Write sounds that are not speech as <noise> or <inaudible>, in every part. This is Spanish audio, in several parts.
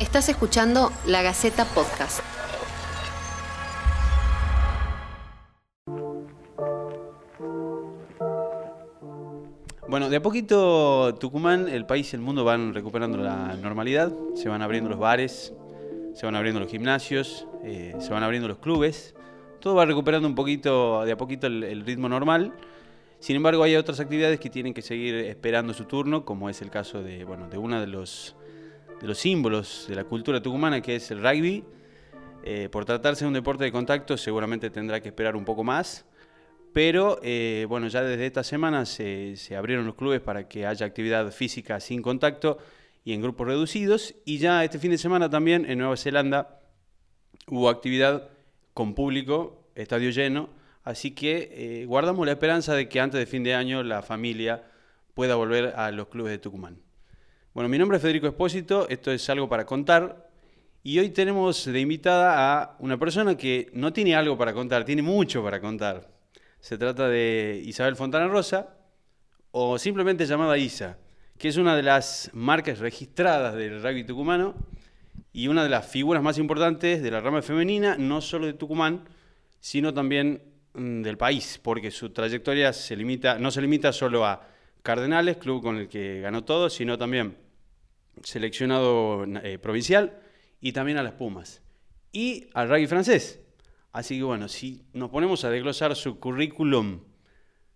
Estás escuchando La Gaceta Podcast. Bueno, de a poquito Tucumán, el país y el mundo van recuperando la normalidad, se van abriendo los bares, se van abriendo los gimnasios, eh, se van abriendo los clubes, todo va recuperando un poquito, de a poquito el, el ritmo normal. Sin embargo, hay otras actividades que tienen que seguir esperando su turno, como es el caso de, bueno, de uno de los, de los símbolos de la cultura tucumana, que es el rugby. Eh, por tratarse de un deporte de contacto, seguramente tendrá que esperar un poco más. Pero eh, bueno, ya desde esta semana se, se abrieron los clubes para que haya actividad física sin contacto y en grupos reducidos. Y ya este fin de semana también en Nueva Zelanda hubo actividad con público, estadio lleno. Así que eh, guardamos la esperanza de que antes de fin de año la familia pueda volver a los clubes de Tucumán. Bueno, mi nombre es Federico Espósito, esto es algo para contar. Y hoy tenemos de invitada a una persona que no tiene algo para contar, tiene mucho para contar. Se trata de Isabel Fontana Rosa, o simplemente llamada Isa, que es una de las marcas registradas del rugby tucumano y una de las figuras más importantes de la rama femenina, no solo de Tucumán, sino también mm, del país, porque su trayectoria no se limita solo a Cardenales, club con el que ganó todo, sino también seleccionado eh, provincial y también a las Pumas. Y al rugby francés. Así que bueno, si nos ponemos a desglosar su currículum,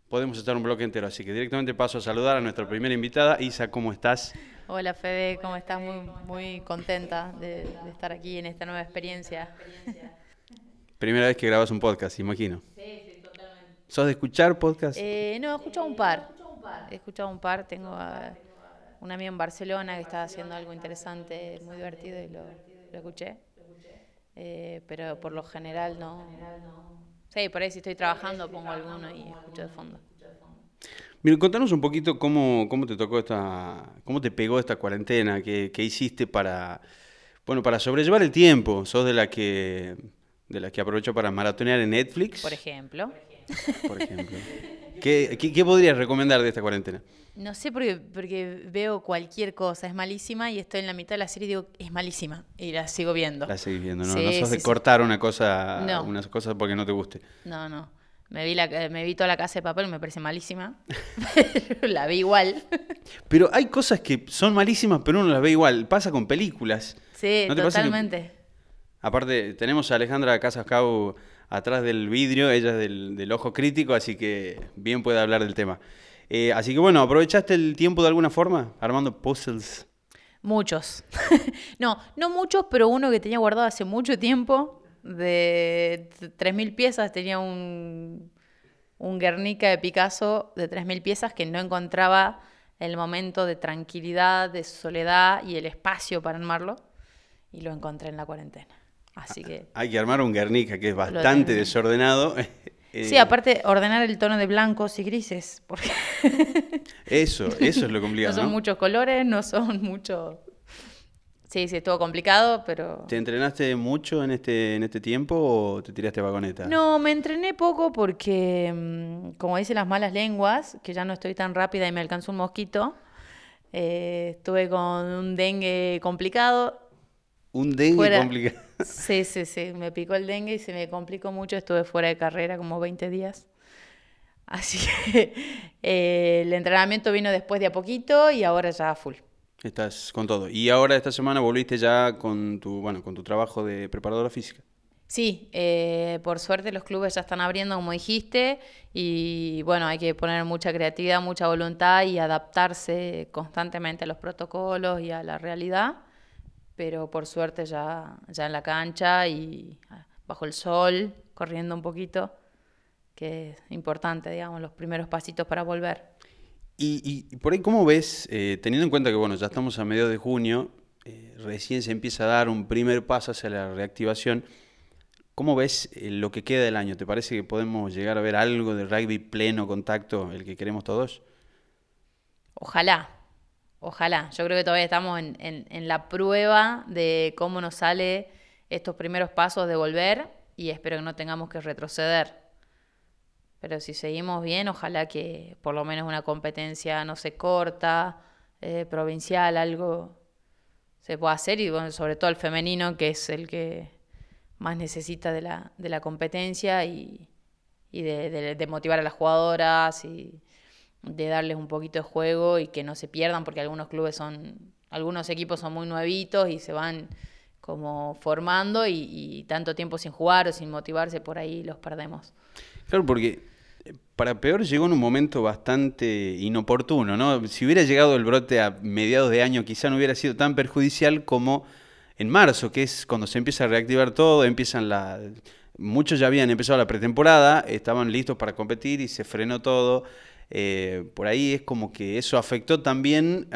podemos estar un bloque entero. Así que directamente paso a saludar a nuestra primera invitada. Isa, ¿cómo estás? Hola Fede, ¿cómo estás? Muy, muy contenta de, de estar aquí en esta nueva experiencia. Primera vez que grabas un podcast, imagino. Sí, sí, totalmente. ¿Sos de escuchar podcast? Eh, no, he escuchado un par. He escuchado un par. Tengo a un amigo en Barcelona que estaba haciendo algo interesante, muy divertido y lo, lo escuché. Eh, pero por lo general no. Sí, por ahí si estoy trabajando pongo alguno y escucho de fondo. Mira, contanos un poquito cómo, cómo te tocó esta, cómo te pegó esta cuarentena, qué, qué hiciste para, bueno, para sobrellevar el tiempo. ¿Sos de la que, de la que aprovechó para maratonear en Netflix? Por ejemplo. Por ejemplo. ¿Qué, qué, qué podrías recomendar de esta cuarentena? No sé porque, porque veo cualquier cosa, es malísima y estoy en la mitad de la serie y digo, es malísima y la sigo viendo. La seguís viendo, ¿no? Sí, no sos de sí. cortar una cosa, No. unas cosas porque no te guste. No, no. Me vi, la, me vi toda la casa de papel, me parece malísima. <laughs> Pero la vi igual. Pero hay cosas que son malísimas, pero uno las ve igual. Pasa con películas. Sí, ¿No te pasa que- totalmente. Aparte, tenemos a Alejandra Casascau atrás del vidrio, ella es del, ojo crítico, así que bien puede hablar del tema. Eh, así que bueno, ¿aprovechaste el tiempo de alguna forma armando puzzles? Muchos. <laughs> no, no muchos, pero uno que tenía guardado hace mucho tiempo, de t- 3.000 piezas, tenía un, un Guernica de Picasso de 3.000 piezas que no encontraba el momento de tranquilidad, de soledad y el espacio para armarlo, y lo encontré en la cuarentena. Así que... Hay que armar un Guernica que es bastante desordenado. <laughs> Eh, Sí, aparte ordenar el tono de blancos y grises, porque <laughs> Eso, eso es lo complicado, <laughs> no son ¿no? muchos colores, no son muchos... Sí, sí, estuvo complicado, pero... ¿Te entrenaste mucho en este, en este tiempo o te tiraste vagoneta? No, me entrené poco porque, mm, como dicen las malas lenguas, que ya no estoy tan rápida y me alcanzó un mosquito, eh, estuve con un dengue complicado. Un dengue Fuera- complicado. <laughs> Sí, sí, sí, me picó el dengue y se me complicó mucho, estuve fuera de carrera como 20 días. Así <laughs> que eh, el entrenamiento vino después de a poquito y ahora ya a full. Estás con todo. Y ahora esta semana volviste ya con tu, bueno, con tu trabajo de preparadora física. Sí, eh, por suerte los clubes ya están abriendo, como dijiste, y bueno, hay que poner mucha creatividad, mucha voluntad y adaptarse constantemente a los protocolos y a la realidad, pero por suerte ya, ya en la cancha y ah, bajo el sol, corriendo un poquito, que es importante, digamos, los primeros pasitos para volver. Y, y- y por ahí, ¿cómo ves, eh, teniendo en cuenta que bueno, ya estamos a mediados de junio, eh, recién se empieza a dar un primer paso hacia la reactivación, ¿cómo ves eh, lo que queda del año? ¿Te parece que podemos llegar a ver algo de rugby pleno contacto, el que queremos todos? Ojalá, ojalá. Yo creo que todavía estamos en, en- en la prueba de cómo nos sale estos primeros pasos de volver y espero que no tengamos que retroceder. Pero si seguimos bien, ojalá que por lo menos una competencia no se corta, eh, provincial, algo se puede hacer y bueno, sobre todo el femenino, que es el que más necesita de la, de la competencia y, y de, de, motivar a las jugadoras y de darles un poquito de juego y que no se pierdan porque algunos clubes son, algunos equipos son muy nuevitos y se van como formando y, tanto tiempo sin jugar o sin motivarse por ahí los perdemos. Claro, porque para peor llegó en un momento bastante inoportuno, ¿no? Si hubiera llegado el brote a mediados de año, quizá no hubiera sido tan perjudicial como en marzo, que es cuando se empieza a reactivar todo, empiezan la... Muchos ya habían empezado la pretemporada, estaban listos para competir y se frenó todo. Eh, por ahí es como que eso afectó también,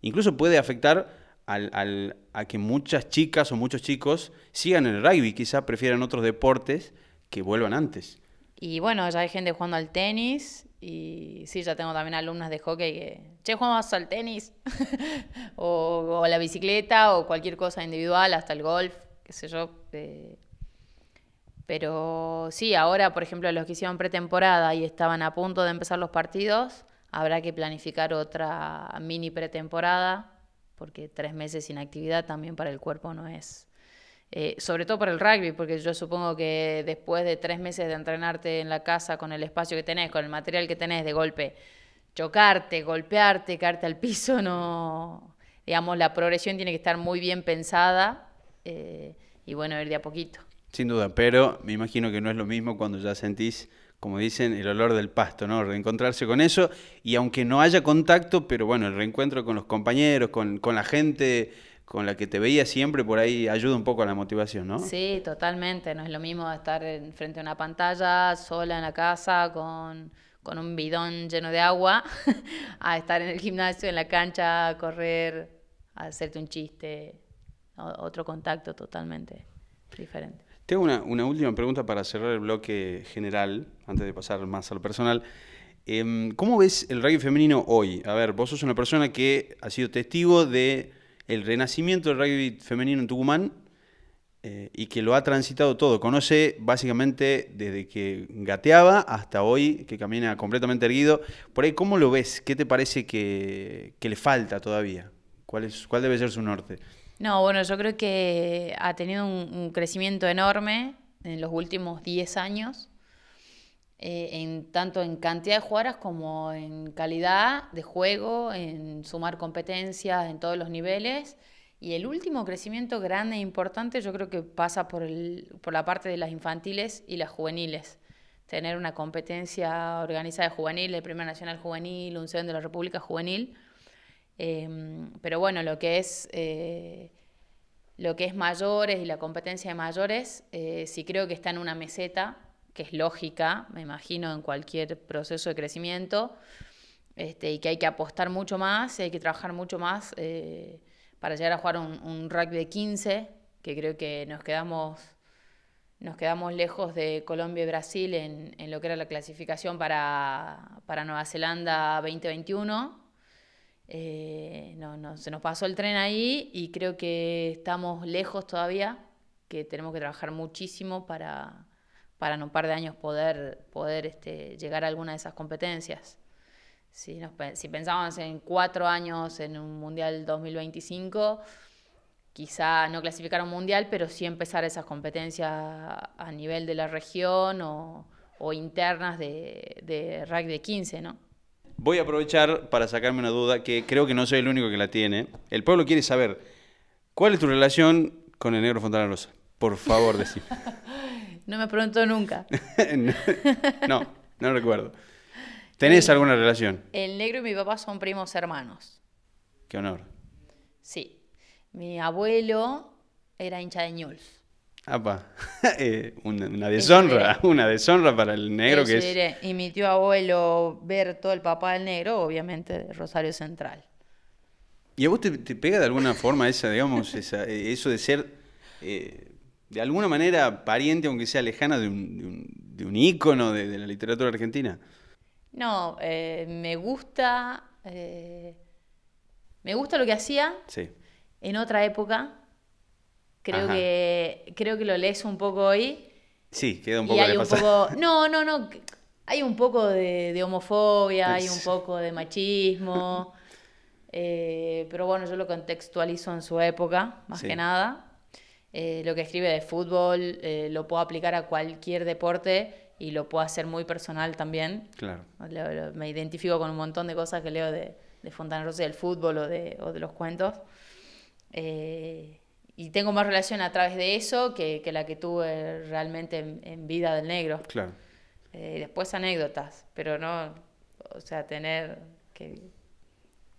incluso puede afectar al, a que muchas chicas o muchos chicos sigan el rugby, quizá prefieran otros deportes que vuelvan antes. Y bueno, ya hay gente jugando al tenis y sí, ya tengo también alumnas de hockey que, che, jugamos al tenis <laughs> o, o, la bicicleta o cualquier cosa individual, hasta el golf, qué sé yo. Eh. Pero sí, ahora, por ejemplo, los que hicieron pretemporada y estaban a punto de empezar los partidos, habrá que planificar otra mini pretemporada, porque tres meses sin actividad también para el cuerpo no es, eh, sobre todo para el rugby, porque yo supongo que después de tres meses de entrenarte en la casa con el espacio que tenés, con el material que tenés de golpe, chocarte, golpearte, caerte al piso, no, digamos, la progresión tiene que estar muy bien pensada eh, y bueno, ir de a poquito. Sin duda, pero me imagino que no es lo mismo cuando ya sentís, como dicen, el olor del pasto, ¿no? Reencontrarse con eso y aunque no haya contacto, pero bueno, el reencuentro con los compañeros, con, con la gente con la que te veía siempre, por ahí ayuda un poco a la motivación, ¿no? Sí, totalmente. No es lo mismo estar en, frente a una pantalla, sola en la casa, con, un bidón lleno de agua, <laughs> a estar en el gimnasio, en la cancha, a correr, a hacerte un chiste. otro contacto totalmente diferente. Tengo una, una, última pregunta para cerrar el bloque general, antes de pasar más a lo personal. Em, ¿Cómo ves el rugby femenino hoy? A ver, vos sos una persona que ha sido testigo de el renacimiento del rugby femenino en Tucumán eh, y que lo ha transitado todo. Conoce básicamente desde que gateaba hasta hoy, que camina completamente erguido. Por ahí, ¿cómo lo ves? ¿Qué te parece que, le falta todavía? ¿Cuál, es, ¿Cuál debe ser su norte? No, bueno, yo creo que ha tenido un crecimiento enorme en los últimos 10 años. Eh, en, tanto en cantidad de jugadoras como en calidad de juego, en sumar competencias en todos los niveles. Y el último crecimiento grande e importante yo creo que pasa por, el, por la parte de las infantiles y las juveniles. Tener una competencia organizada de juvenil, el Primera Nacional Juvenil, un de la República Juvenil. Em, pero bueno, lo que es... Eh, lo que es mayores y la competencia de mayores, eh, sí creo que está en una meseta que es lógica, me imagino, en cualquier proceso de crecimiento, este, y que hay que apostar mucho más, y hay que trabajar mucho más eh, para llegar a jugar un, rugby de 15, que creo que nos quedamos, nos quedamos lejos de Colombia y Brasil en, en lo que era la clasificación para, para Nueva Zelanda 2021. Eh, no, no, se nos pasó el tren ahí y creo que estamos lejos todavía, que tenemos que trabajar muchísimo para, para en un par de años poder, poder este, llegar a alguna de esas competencias. Si, nos, si pensábamos en cuatro años en un Mundial 2025, quizá no clasificar a un Mundial, pero sí empezar esas competencias a nivel de la región o, o internas de, de rugby de 15, ¿no? Voy a aprovechar para sacarme una duda que creo que no soy el único que la tiene. El pueblo quiere saber, ¿cuál es tu relación con el negro Fontana Rosa? Por favor, decime. <laughs> No me preguntó nunca. <laughs> no, no recuerdo. ¿Tenés alguna relación? El negro y mi papá son primos hermanos. Qué honor. Sí. Mi abuelo era hincha de Ñuls. Apa, <laughs> eh, una, deshonra, <laughs> una deshonra para el negro que es... Y mi tío abuelo ver todo el papá del negro, obviamente de Rosario Central. ¿Y a vos te, pega de alguna forma esa, digamos, eso de ser eh, de alguna manera pariente, aunque sea lejana, de un, de un, ícono de, la literatura argentina? No, eh, me gusta. Eh, me gusta lo que hacía. Sí. En otra época. Creo que, creo que lo lees un poco hoy. Sí, queda un poco y hay un poco, No, no, no. Hay un poco de, homofobia, hay un poco de machismo. <laughs> Eh, pero bueno, yo lo contextualizo en su época, más Sí. que nada. Eh, lo que escribe de fútbol eh, lo puedo aplicar a cualquier deporte y lo puedo hacer muy personal también. Claro. Lo- lo- me identifico con un montón de cosas que leo de, de Fontana Rosa del fútbol o de, o de los cuentos. Eh, y tengo más relación a través de eso que, que la que tuve realmente en, en vida del negro. Claro. Eh, después anécdotas, pero no, o sea, tener que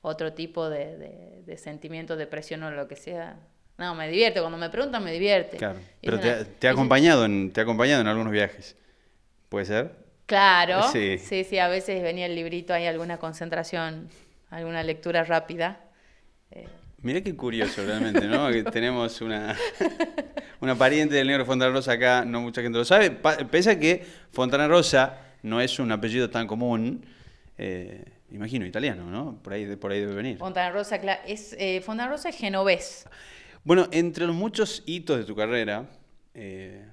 otro tipo de, de, de sentimiento, depresión o lo que sea. No, me divierte. Cuando me preguntan, me divierte. Claro. Pero te, una- ha- te ha es- acompañado en, te ha acompañado en algunos viajes. ¿Puede ser? Claro, Sí. sí. sí, a veces venía el librito, hay alguna concentración, alguna lectura rápida. Eh, Mirá qué curioso realmente, ¿no? Que tenemos una, <laughs> una pariente del negro Fontana Rosa acá, no mucha gente lo sabe. Pese a que Fontana Rosa no es un apellido tan común, eh, imagino italiano, ¿no? Por ahí, por ahí debe venir. Fontana Rosa, es, eh, Fontana Rosa es genovés. Bueno, entre los muchos hitos de tu carrera, eh,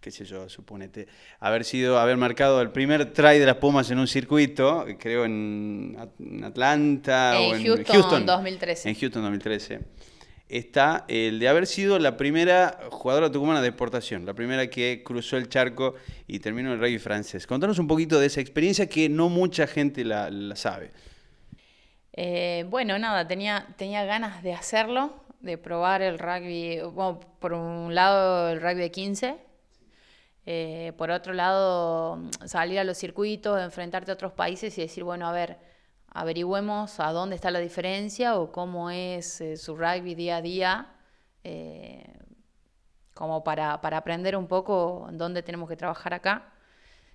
qué sé yo, suponete, haber sido, haber marcado el primer try de las Pumas en un circuito, creo en, At- en Atlanta En o en Houston, 2013. En Houston 2013. Está el de haber sido la primera jugadora tucumana de exportación, la primera que cruzó el charco y terminó en el rugby francés. Contanos un poquito de esa experiencia que no mucha gente la, la sabe. Eh, bueno, nada, tenía, tenía ganas de hacerlo, de probar el rugby, bueno, por un lado el rugby de 15, eh, por otro lado salir a los circuitos, enfrentarte a otros países y decir, bueno, a ver, averigüemos a dónde está la diferencia o cómo es eh, su rugby día a día, eh, como para, para aprender un poco dónde tenemos que trabajar acá.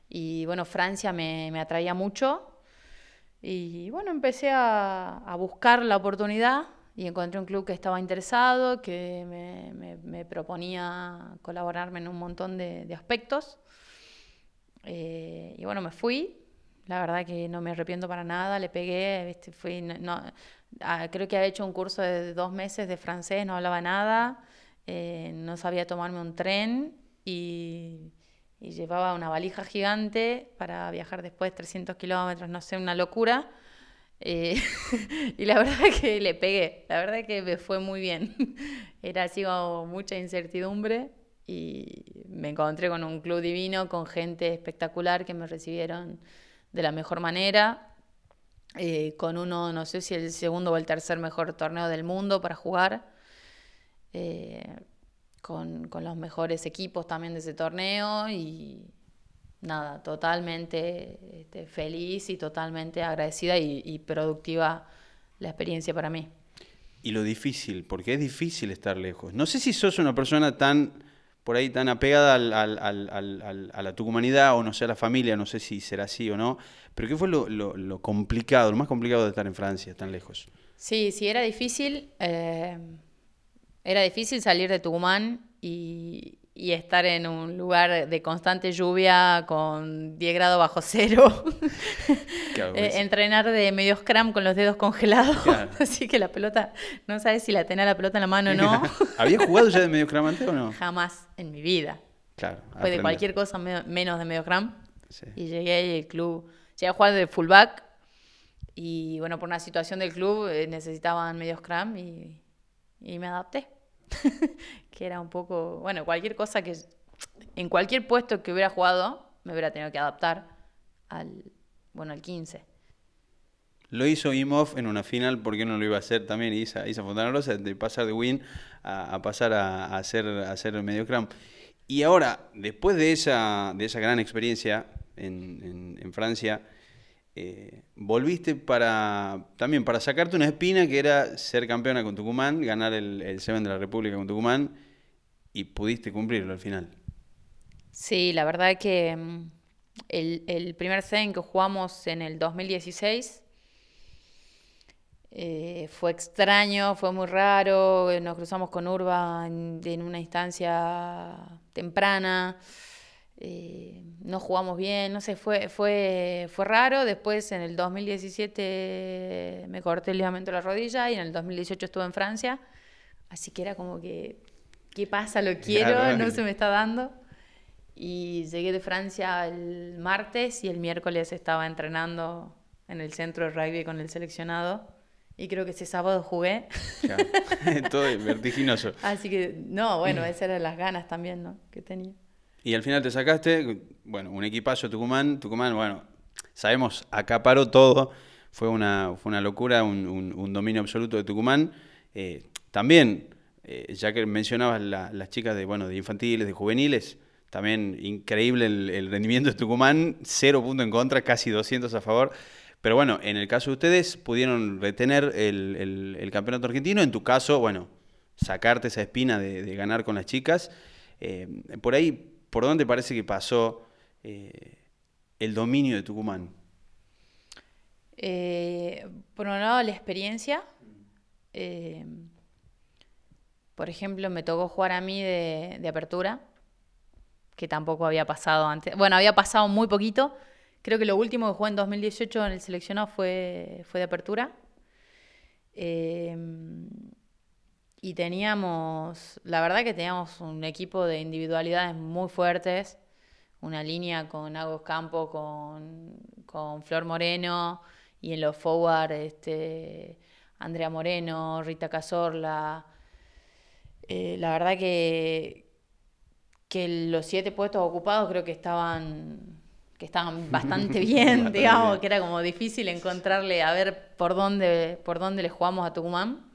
Y bueno, Francia me, atraía mucho. Y bueno, empecé a buscar la oportunidad y encontré un club que estaba interesado, que me, me- proponía colaborarme en un montón de, de aspectos. Eh, y bueno, me fui. La verdad que no me arrepiento para nada, le pegué. Fui, no, no- ah, creo que había hecho un curso de dos meses de francés, no hablaba nada, eh, no sabía tomarme un tren y, y llevaba una valija gigante para viajar después 300 kilómetros, no sé, una locura. Eh, <laughs> y la verdad <laughs> que le pegué, la verdad que me fue muy bien. <laughs> Era así como mucha incertidumbre y me encontré con un club divino, con gente espectacular que me recibieron de la mejor manera, eh, con uno, no sé si el segundo o el tercer mejor torneo del mundo para jugar, eh, con, con los mejores equipos también de ese torneo y nada, totalmente este, feliz y totalmente agradecida y, y productiva la experiencia para mí. Y lo difícil, porque es difícil estar lejos. No sé si sos una persona tan, por ahí, tan apegada al- al- al- a la tucumanidad o no sé, a la familia, no sé si será así o no, pero ¿qué fue lo, lo- lo complicado, lo más complicado de estar en Francia, tan lejos? Sí, sí, era difícil. eh, era difícil salir de Tucumán y, y estar en un lugar de constante lluvia con 10 grados bajo cero. <laughs> Eh, entrenar de medio scrum con los dedos congelados. Claro. <laughs> Así que la pelota, no sabes si la tenés la pelota en la mano o no. <laughs> ¿Había jugado ya de medio cramante o no? Jamás en mi vida. Claro. Fue de cualquier cosa me- menos de medio scrum. Sí. Y llegué el club, llegué a jugar de fullback y bueno, por una situación del club eh, necesitaban medio scrum y, y me adapté. <laughs> que era un poco, bueno, cualquier cosa que, en cualquier puesto que hubiera jugado, me hubiera tenido que adaptar al, bueno, al 15. Lo hizo Imhoff en una final, ¿por qué no lo iba a hacer también Isa, Isa Fontana Rosa? De pasar de win a, a pasar a, a hacer, a hacer medio cram. Y ahora, después de esa, de esa gran experiencia en, en- en Francia, eh, volviste para también para sacarte una espina que era ser campeona con Tucumán, ganar el, el Seven de la República con Tucumán, y pudiste cumplirlo al final. Sí, la verdad que mm, el, el primer CEN que jugamos en el 2016 eh, fue extraño, fue muy raro, nos cruzamos con Urba en una instancia temprana, eh, no jugamos bien, no sé, fue, fue, fue raro. Después en el 2017 me corté el ligamento de la rodilla y en el 2018 estuve en Francia, así que era como que, ¿qué pasa? Lo quiero, Claro. no se me está dando. Y llegué de Francia el martes y el miércoles estaba entrenando en el centro de rugby con el seleccionado Y creo que ese sábado jugué. Claro. <laughs> Todo vertiginoso. Así que, no, bueno, esas eran las ganas también, ¿no? Que tenía. Y al final te sacaste, bueno, un equipazo Tucumán. Tucumán, bueno, sabemos, acaparó todo. Fue una, fue una locura, un, dominio absoluto de Tucumán. Eh, también, eh, ya que mencionabas la- las chicas de, bueno, de infantiles, de juveniles, también increíble el, rendimiento de Tucumán, cero puntos en contra, casi 200 a favor. Pero bueno, en el caso de ustedes, pudieron retener el, el- campeonato argentino. En tu caso, bueno, sacarte esa espina de, de ganar con las chicas. Eh, por ahí, ¿por dónde parece que pasó eh, el dominio de Tucumán? Eh, por un lado, la experiencia. Eh, por ejemplo, me tocó jugar a mí de, apertura, que tampoco había pasado antes. Bueno, había pasado muy poquito. Creo que lo último que jugué en 2018 en el seleccionado fue, fue de apertura. Y teníamos, la verdad que teníamos un equipo de individualidades muy fuertes, una línea con Agos Campo, con, con Flor Moreno, y en los forward, este, Andrea Moreno, Rita Cazorla. Eh, la verdad que, que los siete puestos ocupados creo que estaban que estaban <laughs> bastante bien, digamos, que era como difícil encontrarle a ver por dónde, por dónde le jugamos a Tucumán.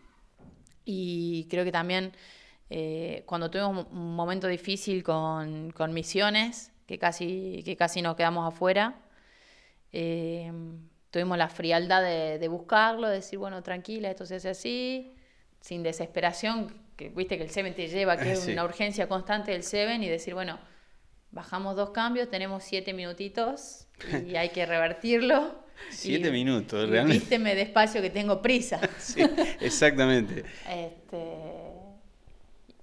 Y creo que también eh, cuando tuvimos un momento difícil con, con Misiones, que casi, que casi nos quedamos afuera, eh, tuvimos la frialdad de, de buscarlo, de decir, bueno, tranquila, esto se hace así, sin desesperación, que viste que el Seven te lleva, que es Sí. una urgencia constante del Seven, y decir, bueno, bajamos dos cambios, tenemos siete minutitos y <laughs> hay que revertirlo. Siete Y- minutos, realmente. Vísteme despacio que tengo prisa. <laughs> Sí, exactamente. Este,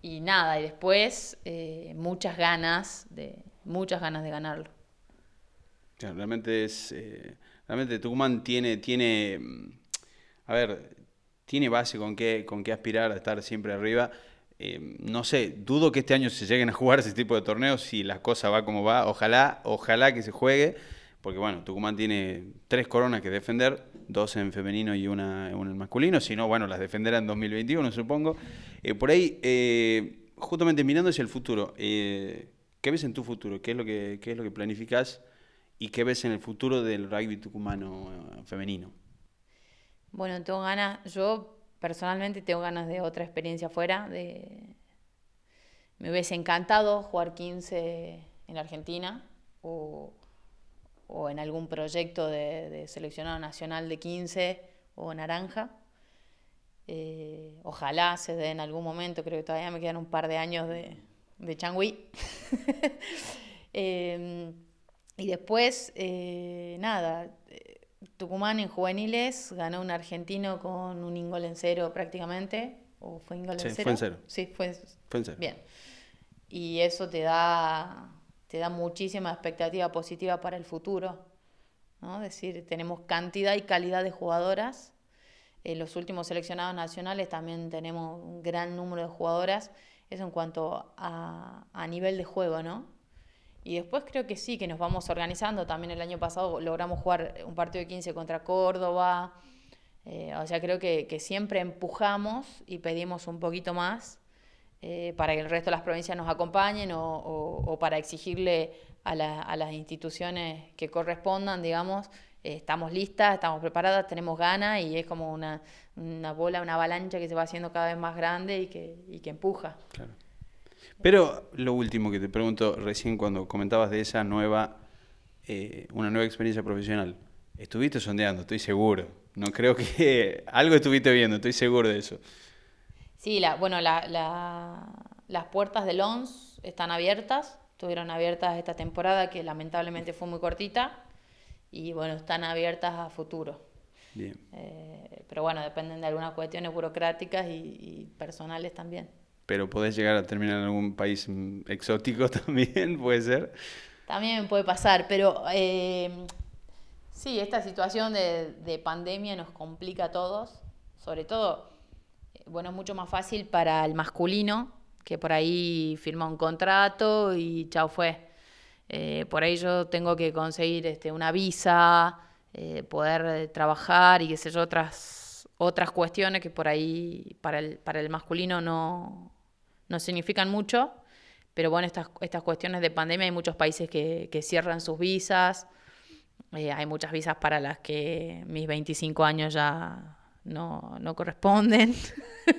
y nada, y después eh, muchas ganas de muchas ganas de ganarlo. Claro, realmente es. eh, realmente Tucumán tiene, tiene. mm, A ver, tiene base con qué, con qué aspirar a estar siempre arriba. Eh, no sé, dudo que este año se lleguen a jugar ese tipo de torneos si la cosa va como va. Ojalá, ojalá que se juegue. Porque bueno, Tucumán tiene tres coronas que defender, dos en femenino y una, en masculino. Si no, bueno, las defenderá en 2021, supongo. Eh, por ahí, eh, justamente mirando hacia el futuro, eh, ¿qué ves en tu futuro? ¿Qué es lo que, qué es lo que planificas? ¿Y qué ves en el futuro del rugby tucumano eh, femenino? Bueno, tengo ganas, yo personalmente tengo ganas de otra experiencia afuera. De... Me hubiese encantado jugar 15 en Argentina o, o en algún proyecto de, de seleccionado nacional de 15 o naranja. Eh, ojalá se dé en algún momento, creo que todavía me quedan un par de años de, de changüí. <laughs> Eh, y después, eh, nada, Tucumán en juveniles ganó un argentino con un ingol en cero prácticamente. ¿O fue ingol Sí, en fue cero? en cero. Sí, fue Fue en serio. Bien. Y eso te da, te da muchísima expectativa positiva para el futuro. ¿no? Es decir, tenemos cantidad y calidad de jugadoras. En los últimos seleccionados nacionales también tenemos un gran número de jugadoras. Eso en cuanto a, a nivel de juego, ¿no? Y después creo que sí, que nos vamos organizando. También el año pasado logramos jugar un partido de 15 contra Córdoba. Eh, o sea, creo que, que siempre empujamos y pedimos un poquito más eh, para que el resto de las provincias nos acompañen o, para exigirle a las instituciones que correspondan, digamos, eh, estamos listas, estamos preparadas, tenemos ganas y es como una, una bola, una avalancha que se va haciendo cada vez más grande y que, y que empuja. Claro. Pero lo último que te pregunto recién cuando comentabas de esa nueva, eh, una nueva experiencia profesional. Estuviste sondeando, estoy seguro. No creo que <laughs> algo estuviste viendo, estoy seguro de eso. Sí, la, bueno, la- la- las puertas del ONS están abiertas, estuvieron abiertas esta temporada que lamentablemente fue muy cortita y bueno, están abiertas a futuro. Bien. Eh, pero bueno, dependen de algunas cuestiones burocráticas y, y personales también. Pero podés llegar a terminar en algún país exótico <laughs> también, puede ser. También puede pasar, pero eh, sí, esta situación de, de pandemia nos complica a todos, sobre todo, bueno, es mucho más fácil para el masculino, que por ahí firma un contrato y chao fue. Eh, por ahí yo tengo que conseguir este, una visa, eh, poder trabajar y qué sé yo, otras, otras cuestiones que por ahí para el, para el masculino no, no significan mucho. Pero bueno, estas, estas cuestiones de pandemia hay muchos países que, que cierran sus visas. Eh, hay muchas visas para las que mis 25 años ya no, no corresponden.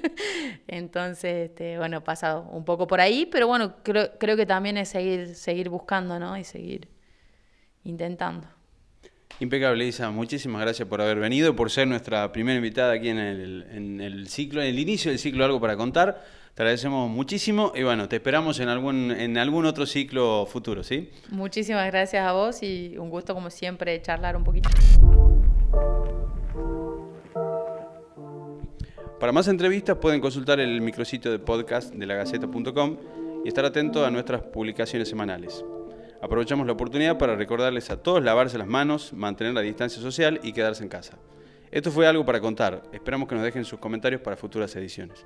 <laughs> Entonces, este, bueno, pasa un poco por ahí, pero bueno, creo, creo que también es seguir, seguir buscando, ¿no? Y seguir intentando. Impecable, Isa. Muchísimas gracias por haber venido, por ser nuestra primera invitada aquí en el, en el ciclo, en el inicio del ciclo Algo para Contar. Te agradecemos muchísimo y bueno, te esperamos en algún, en algún otro ciclo futuro, ¿sí? Muchísimas gracias a vos y un gusto como siempre charlar un poquito. Para más entrevistas pueden consultar el micrositio de podcast de lagaceta.com y estar atentos a nuestras publicaciones semanales. Aprovechamos la oportunidad para recordarles a todos lavarse las manos, mantener la distancia social y quedarse en casa. Esto fue algo para contar. Esperamos que nos dejen sus comentarios para futuras ediciones.